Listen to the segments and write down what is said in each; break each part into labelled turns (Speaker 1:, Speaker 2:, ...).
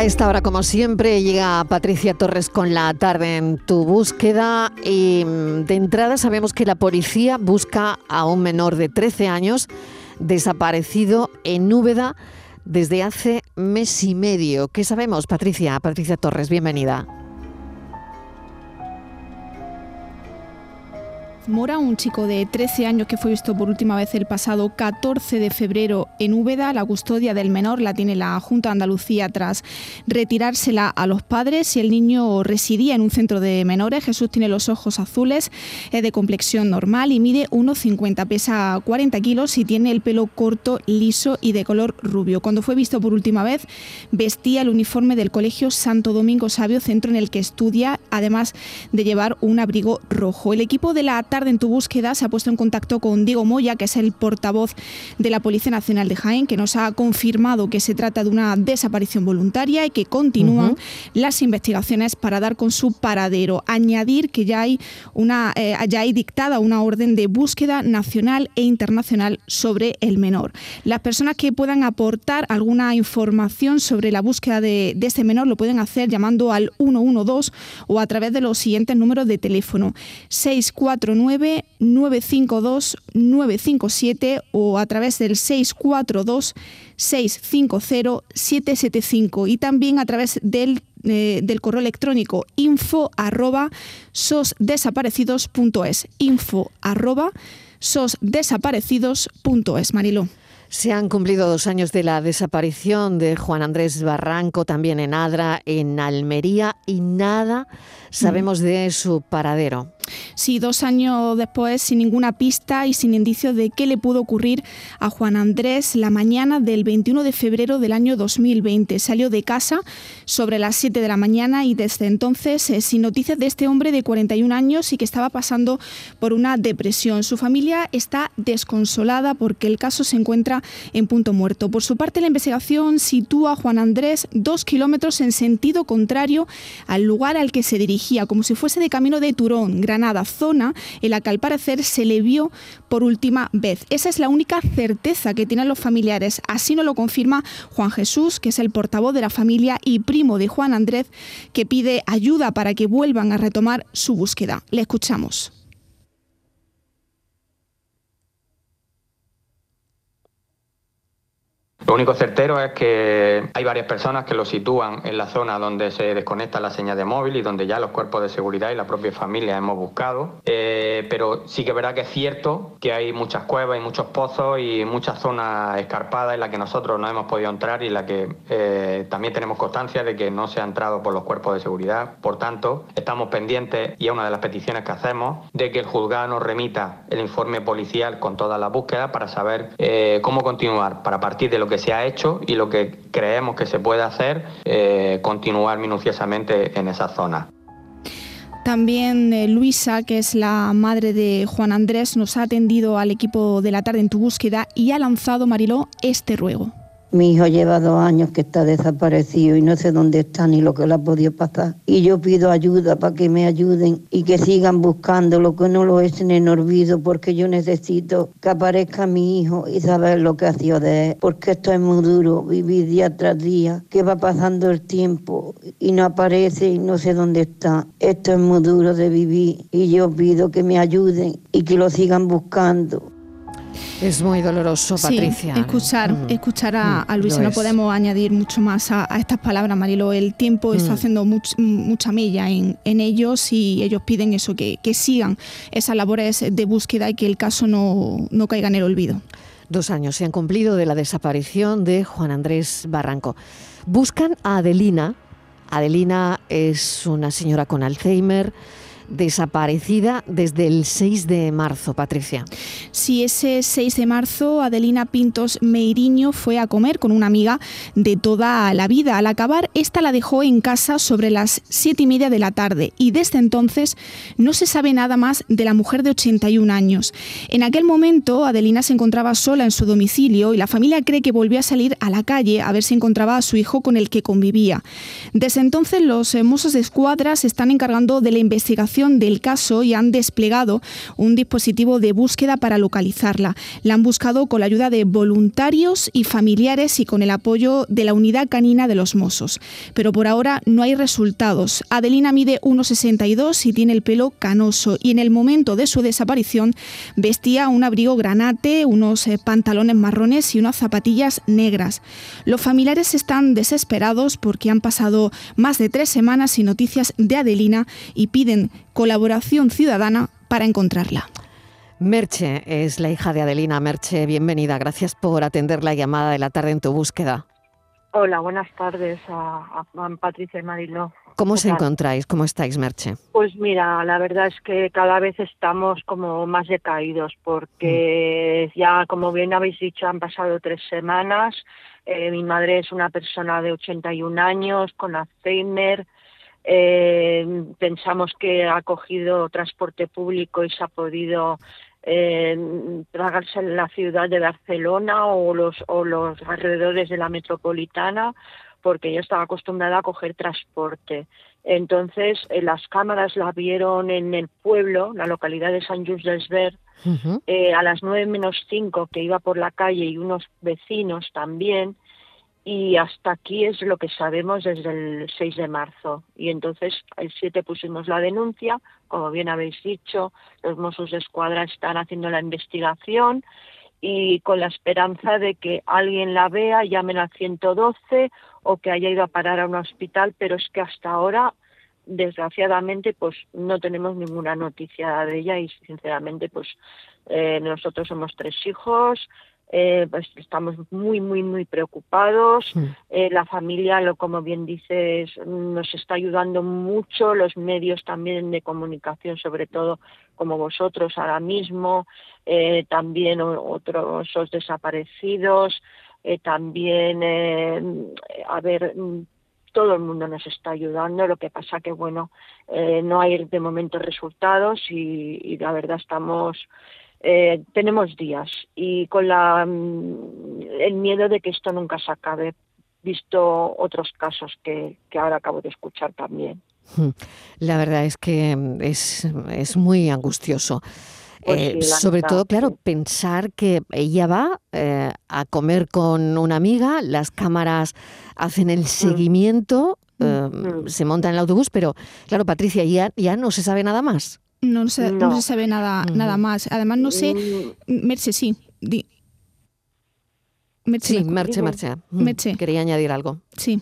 Speaker 1: A esta hora, como siempre, llega Patricia Torres con la tarde en tu búsqueda y mm, de entrada sabemos que la policía busca a un menor de 13 años desaparecido en Úbeda desde hace mes y medio. ¿Qué sabemos, Patricia? Patricia Torres, bienvenida.
Speaker 2: Mora, un chico de 13 años que fue visto por última vez el pasado 14 de febrero en Úbeda. La custodia del menor la tiene la Junta de Andalucía tras retirársela a los padres y el niño residía en un centro de menores. Jesús tiene los ojos azules, es de complexión normal y mide 1,50, pesa 40 kilos y tiene el pelo corto, liso y de color rubio. Cuando fue visto por última vez vestía el uniforme del Colegio Santo Domingo Sabio, centro en el que estudia, además de llevar un abrigo rojo. El equipo de la en tu búsqueda se ha puesto en contacto con Diego Moya, que es el portavoz de la Policía Nacional de Jaén, que nos ha confirmado que se trata de una desaparición voluntaria y que continúan las investigaciones para dar con su paradero. Añadir que ya hay una eh, ya hay dictada una orden de búsqueda nacional e internacional sobre el menor. Las personas que puedan aportar alguna información sobre la búsqueda de, de este menor lo pueden hacer llamando al 112 o a través de los siguientes números de teléfono 649 952 957 o a través del 642 650 775 y también a través del, eh, del correo electrónico info arroba sosdesaparecidos.es info arroba sosdesaparecidos.es Mariló.
Speaker 1: Se han cumplido dos años de la desaparición de Juan Andrés Barranco, también en Adra, en Almería, y nada sabemos de su paradero.
Speaker 2: Sí, dos años después, sin ninguna pista y sin indicios de qué le pudo ocurrir a Juan Andrés la mañana del 21 de febrero del año 2020. Salió de casa sobre las 7 de la mañana y desde entonces eh, sin noticias de este hombre de 41 años y que estaba pasando por una depresión. Su familia está desconsolada porque el caso se encuentra en punto muerto. Por su parte, la investigación sitúa a Juan Andrés dos kilómetros en sentido contrario al lugar al que se dirigía, como si fuese de camino de Turón, Gran nada zona en la que al parecer se le vio por última vez. Esa es la única certeza que tienen los familiares. Así nos lo confirma Juan Jesús, que es el portavoz de la familia y primo de Juan Andrés, que pide ayuda para que vuelvan a retomar su búsqueda. Le escuchamos.
Speaker 3: Lo único certero es que hay varias personas que lo sitúan en la zona donde se desconecta la señal de móvil y donde ya los cuerpos de seguridad y la propia familia hemos buscado. Eh, pero sí que es verdad que es cierto que hay muchas cuevas y muchos pozos y muchas zonas escarpadas en las que nosotros no hemos podido entrar y en las que eh, también tenemos constancia de que no se ha entrado por los cuerpos de seguridad. Por tanto, estamos pendientes y es una de las peticiones que hacemos de que el juzgado nos remita el informe policial con todas las búsquedas para saber eh, cómo continuar, para partir de lo que se ha hecho y lo que creemos que se puede hacer, eh, continuar minuciosamente en esa zona.
Speaker 2: También eh, Luisa, que es la madre de Juan Andrés, nos ha atendido al equipo de la tarde en tu búsqueda y ha lanzado, Mariló, este ruego.
Speaker 4: Mi hijo lleva dos años que está desaparecido y no sé dónde está ni lo que le ha podido pasar. Y yo pido ayuda para que me ayuden y que sigan buscándolo, que no lo echen en olvido, porque yo necesito que aparezca mi hijo y saber lo que ha sido de él. Porque esto es muy duro, vivir día tras día, que va pasando el tiempo y no aparece y no sé dónde está. Esto es muy duro de vivir y yo pido que me ayuden y que lo sigan buscando.
Speaker 1: Es muy doloroso, Patricia.
Speaker 2: Sí, escuchar, mm. escuchar a, mm, Luisa. No podemos añadir mucho más a, estas palabras, Marilo. El tiempo está mm. haciendo mucha mella en, ellos y ellos piden eso, que, sigan esas labores de búsqueda y que el caso no, no caiga en el olvido.
Speaker 1: Dos años se han cumplido de la desaparición de Juan Andrés Barranco. Buscan a Adelina. Adelina es una señora con Alzheimer desaparecida desde el 6 de marzo, Patricia.
Speaker 2: Sí, ese 6 de marzo Adelina Pintos Meiriño fue a comer con una amiga de toda la vida. Al acabar, esta la dejó en casa sobre las 7 y media de la tarde y desde entonces no se sabe nada más de la mujer de 81 años. En aquel momento, Adelina se encontraba sola en su domicilio y la familia cree que volvió a salir a la calle a ver si encontraba a su hijo con el que convivía. Desde entonces, los mozos de escuadra se están encargando de la investigación del caso y han desplegado un dispositivo de búsqueda para localizarla. La han buscado con la ayuda de voluntarios y familiares y con el apoyo de la unidad canina de los Mossos. Pero por ahora no hay resultados. Adelina mide 1,62 y tiene el pelo canoso y en el momento de su desaparición vestía un abrigo granate, unos eh, pantalones marrones y unas zapatillas negras. Los familiares están desesperados porque han pasado más de tres semanas sin noticias de Adelina y piden colaboración ciudadana para encontrarla.
Speaker 1: Merche es la hija de Adelina. Merche, bienvenida. Gracias por atender la llamada de la tarde en tu búsqueda.
Speaker 5: Hola, buenas tardes a, Patricia y Marilo.
Speaker 1: ¿Cómo os encontráis? ¿Cómo estáis, Merche?
Speaker 5: Pues mira, la verdad es que cada vez estamos como más decaídos porque mm. ya, como bien habéis dicho, han pasado tres semanas. Eh, mi madre es una persona de 81 años con Alzheimer. Eh, pensamos que ha cogido transporte público y se ha podido eh, tragarse en la ciudad de Barcelona o los, o los alrededores de la metropolitana, porque yo estaba acostumbrada a coger transporte. Entonces, eh, las cámaras la vieron en el pueblo, la localidad de San Just del eh, a las nueve menos cinco que iba por la calle y unos vecinos también, y hasta aquí es lo que sabemos desde el 6 de marzo. Y entonces el 7 pusimos la denuncia, como bien habéis dicho, los Mossos de Escuadra están haciendo la investigación y con la esperanza de que alguien la vea, llamen al 112 o que haya ido a parar a un hospital, pero es que hasta ahora desgraciadamente pues no tenemos ninguna noticia de ella y sinceramente pues eh, nosotros somos tres hijos eh, pues estamos muy, muy, muy preocupados. Eh, la familia, lo, como bien dices, nos está ayudando mucho, los medios también de comunicación, sobre todo como vosotros ahora mismo, eh, también otros desaparecidos, también, a ver, todo el mundo nos está ayudando, lo que pasa que, bueno, no hay de momento resultados y la verdad estamos eh, tenemos días y con la, mm, el miedo de que esto nunca se acabe, visto otros casos que, que ahora acabo de escuchar también.
Speaker 1: Hmm. La verdad es que mm, es, es muy angustioso. Pues eh, sobre todo, claro, pensar que ella va eh, a comer con una amiga, las cámaras hacen el mm. seguimiento, se monta en el autobús, pero claro, Patricia, ya, ya no se sabe nada más.
Speaker 2: No se, no. se sabe nada, nada más. Además, no sé. Mm. Merche, sí.
Speaker 1: Merche, sí, Merche, Merche. Merche. Quería añadir algo.
Speaker 2: Sí.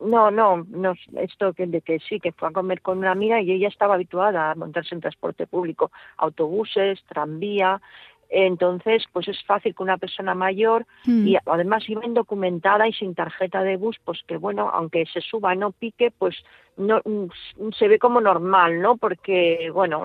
Speaker 5: No, no, no, esto que, de que sí, que fue a comer con una amiga y ella estaba habituada a montarse en transporte público, autobuses, tranvía, entonces, pues es fácil que una persona mayor mm. y además iba indocumentada y sin tarjeta de bus, pues que bueno, aunque se suba no pique, pues no mm, se ve como normal, ¿no? Porque bueno,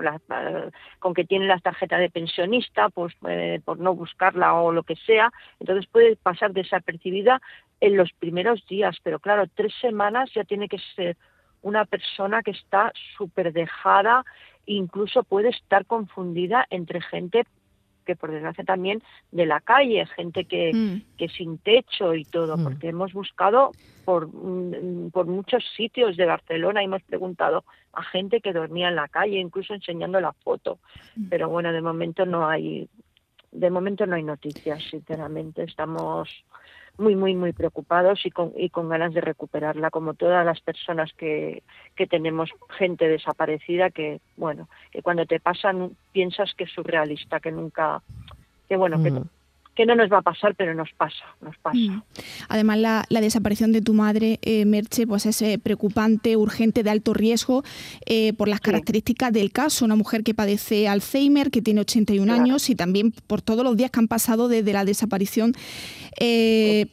Speaker 5: con que tiene la tarjeta de pensionista, pues eh, por no buscarla o lo que sea, entonces puede pasar desapercibida en los primeros días, pero claro, tres semanas ya tiene que ser una persona que está súper dejada, incluso puede estar confundida entre gente que por desgracia también de la calle, gente que, mm. que sin techo y todo, mm. porque hemos buscado por, mm, por muchos sitios de Barcelona y hemos preguntado a gente que dormía en la calle, incluso enseñando la foto. Pero bueno, de momento no hay, de momento no hay noticias, sinceramente. Estamos muy, muy, muy preocupados y con, y con ganas de recuperarla, como todas las personas que, que tenemos gente desaparecida que, bueno, que cuando te pasan piensas que es surrealista, que nunca, que bueno, que, que no nos va a pasar, pero nos pasa, nos pasa. Mm.
Speaker 2: Además, la, desaparición de tu madre, eh, Merche, pues es eh, preocupante, urgente, de alto riesgo eh, por las características del caso. Una mujer que padece Alzheimer, que tiene 81 años y también por todos los días que han pasado desde la desaparición.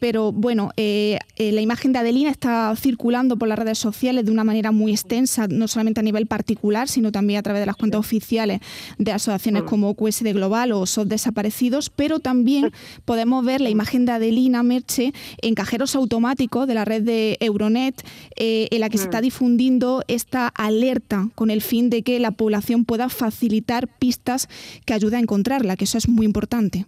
Speaker 2: pero bueno, la imagen de Adelina está circulando por las redes sociales de una manera muy extensa, no solamente a nivel particular, sino también a través de las cuentas oficiales de asociaciones como QSD Global o SOS Desaparecidos, pero también podemos ver la imagen de Adelina Merche en cajeros automáticos de la red de Euronet, eh, en la que se está mm. difundiendo esta alerta con el fin de que la población pueda facilitar pistas que ayuden a encontrarla, que eso es muy importante.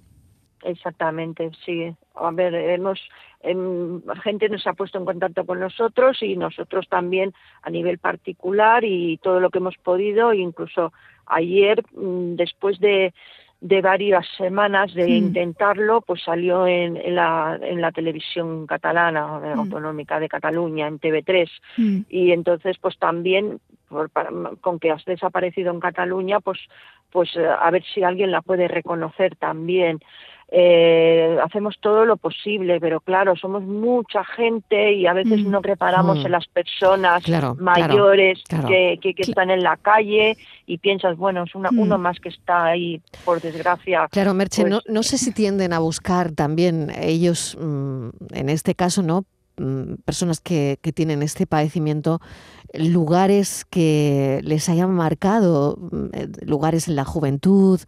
Speaker 5: Exactamente, sí. A ver, hemos em, gente nos ha puesto en contacto con nosotros y nosotros también a nivel particular y todo lo que hemos podido, incluso ayer mm, después de de varias semanas de intentarlo, pues salió en, la, en la televisión catalana, mm. autonómica de Cataluña, en TV3. Mm. Y entonces, pues también, con que has desaparecido en Cataluña, pues, pues eh, a ver si alguien la puede reconocer también eh, hacemos todo lo posible, pero claro, somos mucha gente y a veces mm. no reparamos mm. en las personas mayores Que, que, están en la calle y piensas, bueno, es una, mm. uno más que está ahí, por desgracia.
Speaker 1: Claro, Merche, no, pues no sé si tienden a buscar también ellos, en este caso, ¿no? Personas que, que, tienen este padecimiento, lugares que les hayan marcado, eh, lugares en la juventud,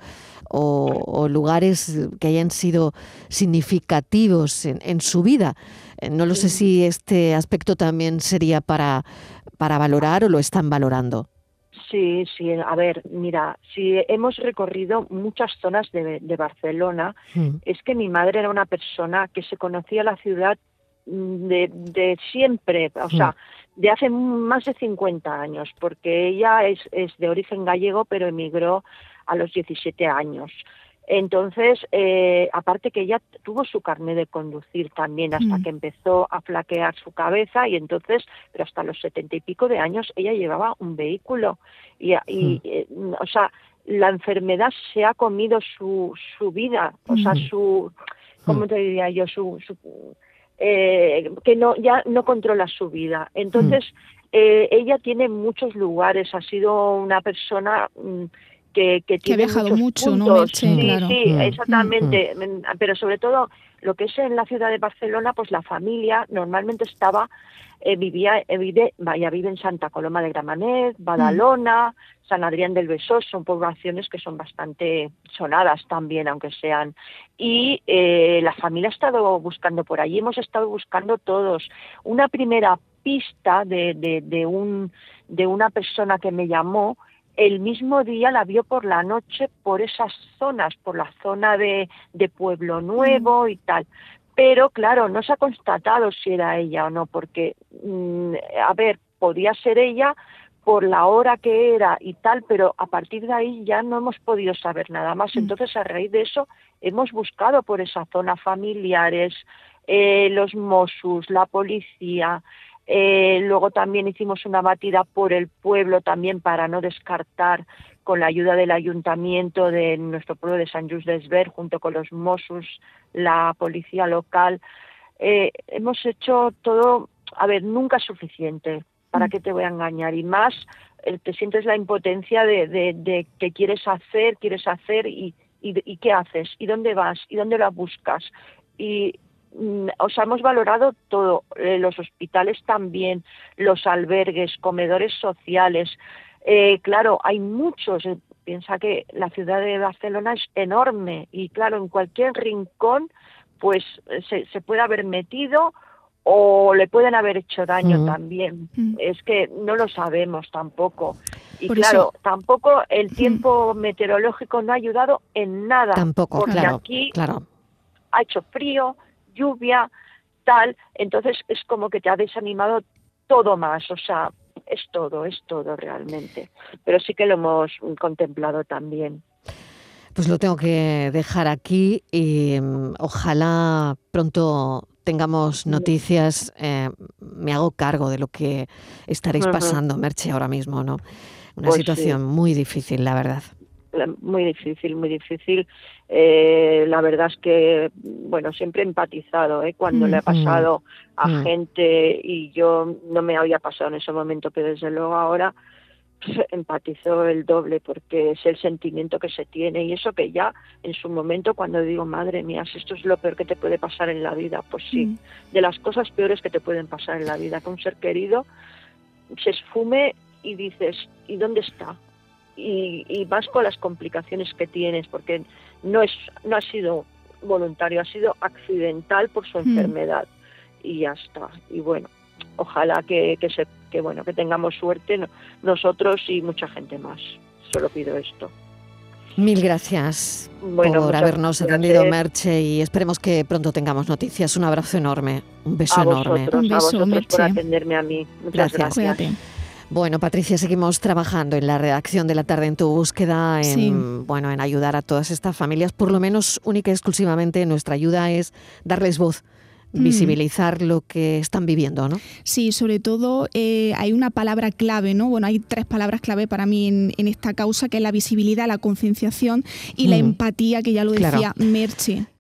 Speaker 1: o, lugares que hayan sido significativos en, su vida. Eh, no lo sé si este aspecto también sería para, para valorar o lo están valorando.
Speaker 5: Sí, sí, a ver, mira, si hemos recorrido muchas zonas de, Barcelona, mm. es que mi madre era una persona que se conocía la ciudad mm, de, de siempre, o sea, mm. de hace más de 50 años, porque ella es, es de origen gallego, pero emigró a los 17 años. Entonces, eh, aparte que ella tuvo su carnet de conducir también hasta mm. que empezó a flaquear su cabeza y entonces, pero hasta los setenta y pico de años ella llevaba un vehículo y, y mm. eh, o sea, la enfermedad se ha comido su, su vida, o sea, mm. su, ¿cómo te diría yo? Su, eh, que no ya no controla su vida. Entonces, ella tiene muchos lugares, ha sido una persona que, que,
Speaker 2: ha viajado mucho,
Speaker 5: ¿no? sí, sí, mm. exactamente. Mm. Pero sobre todo lo que es en la ciudad de Barcelona, pues la familia normalmente estaba, eh, vivía, eh, vive, vaya, vive en Santa Coloma de Gramanet, Badalona, mm. San Adrián del Besós, son poblaciones que son bastante sonadas también, aunque sean. Y eh, la familia ha estado buscando por allí, hemos estado buscando todos. Una primera pista de, de, de, un, de una persona que me llamó el mismo día la vio por la noche por esas zonas, por la zona de, de Pueblo Nuevo mm. y tal. Pero claro, no se ha constatado si era ella o no, porque, mm, a ver, podía ser ella por la hora que era y tal, pero a partir de ahí ya no hemos podido saber nada más. Mm. Entonces, a raíz de eso, hemos buscado por esa zona familiares, eh, los Mossos, la policía, eh, luego también hicimos una batida por el pueblo también para no descartar con la ayuda del ayuntamiento de nuestro pueblo de San Just Desver, junto con los Mossos, la policía local. Eh, hemos hecho todo, a ver, nunca es suficiente, ¿para mm. qué te voy a engañar? Y más, eh, te sientes la impotencia de, de, que quieres hacer, quieres hacer y, y, y, qué haces, y dónde vas, y dónde la buscas. Y o sea, hemos valorado todo, eh, los hospitales también, los albergues, comedores sociales. Eh, claro, hay muchos. Eh, piensa que la ciudad de Barcelona es enorme y claro, en cualquier rincón pues se, se puede haber metido o le pueden haber hecho daño también. Es que no lo sabemos tampoco. Y claro, tampoco el tiempo meteorológico no ha ayudado en nada.
Speaker 1: Tampoco,
Speaker 5: porque
Speaker 1: claro,
Speaker 5: aquí
Speaker 1: claro.
Speaker 5: ha hecho frío, lluvia, tal, entonces es como que te ha desanimado todo más, o sea, es todo, es todo realmente. Pero sí que lo hemos contemplado también.
Speaker 1: Pues lo tengo que dejar aquí y mm, ojalá pronto tengamos noticias. Eh, me hago cargo de lo que estaréis pasando, Merche, ahora mismo, ¿no? Una pues situación muy difícil, la verdad
Speaker 5: muy difícil, muy difícil. Eh, la verdad es que, bueno, siempre he empatizado ¿eh? cuando le ha pasado a gente y yo no me había pasado en ese momento, pero desde luego ahora pues, empatizo el doble porque es el sentimiento que se tiene y eso que ya en su momento cuando digo, madre mía, si esto es lo peor que te puede pasar en la vida, pues sí, de las cosas peores que te pueden pasar en la vida, que un ser querido se esfume y dices, ¿y dónde está? Y, y vas con las complicaciones que tienes, porque no, es, no ha sido voluntario, ha sido accidental por su hmm. enfermedad y ya está. Y bueno, ojalá que, que, se, que, bueno, que tengamos suerte nosotros y mucha gente más. Solo pido esto.
Speaker 1: Mil gracias por habernos atendido, Merche, y esperemos que pronto tengamos noticias. Un abrazo enorme, un beso enorme.
Speaker 5: un beso, a por atenderme a mí. Muchas gracias.
Speaker 1: Bueno, Patricia, seguimos trabajando en la redacción de la tarde en tu búsqueda, en, bueno, en ayudar a todas estas familias. Por lo menos, única y exclusivamente, nuestra ayuda es darles voz mm. visibilizar lo que están viviendo, ¿no?
Speaker 2: Sí, sobre todo eh, hay una palabra clave, ¿no? Bueno, hay tres palabras clave para mí en, esta causa, que es la visibilidad, la concienciación y la mm. empatía, que ya lo decía Merche.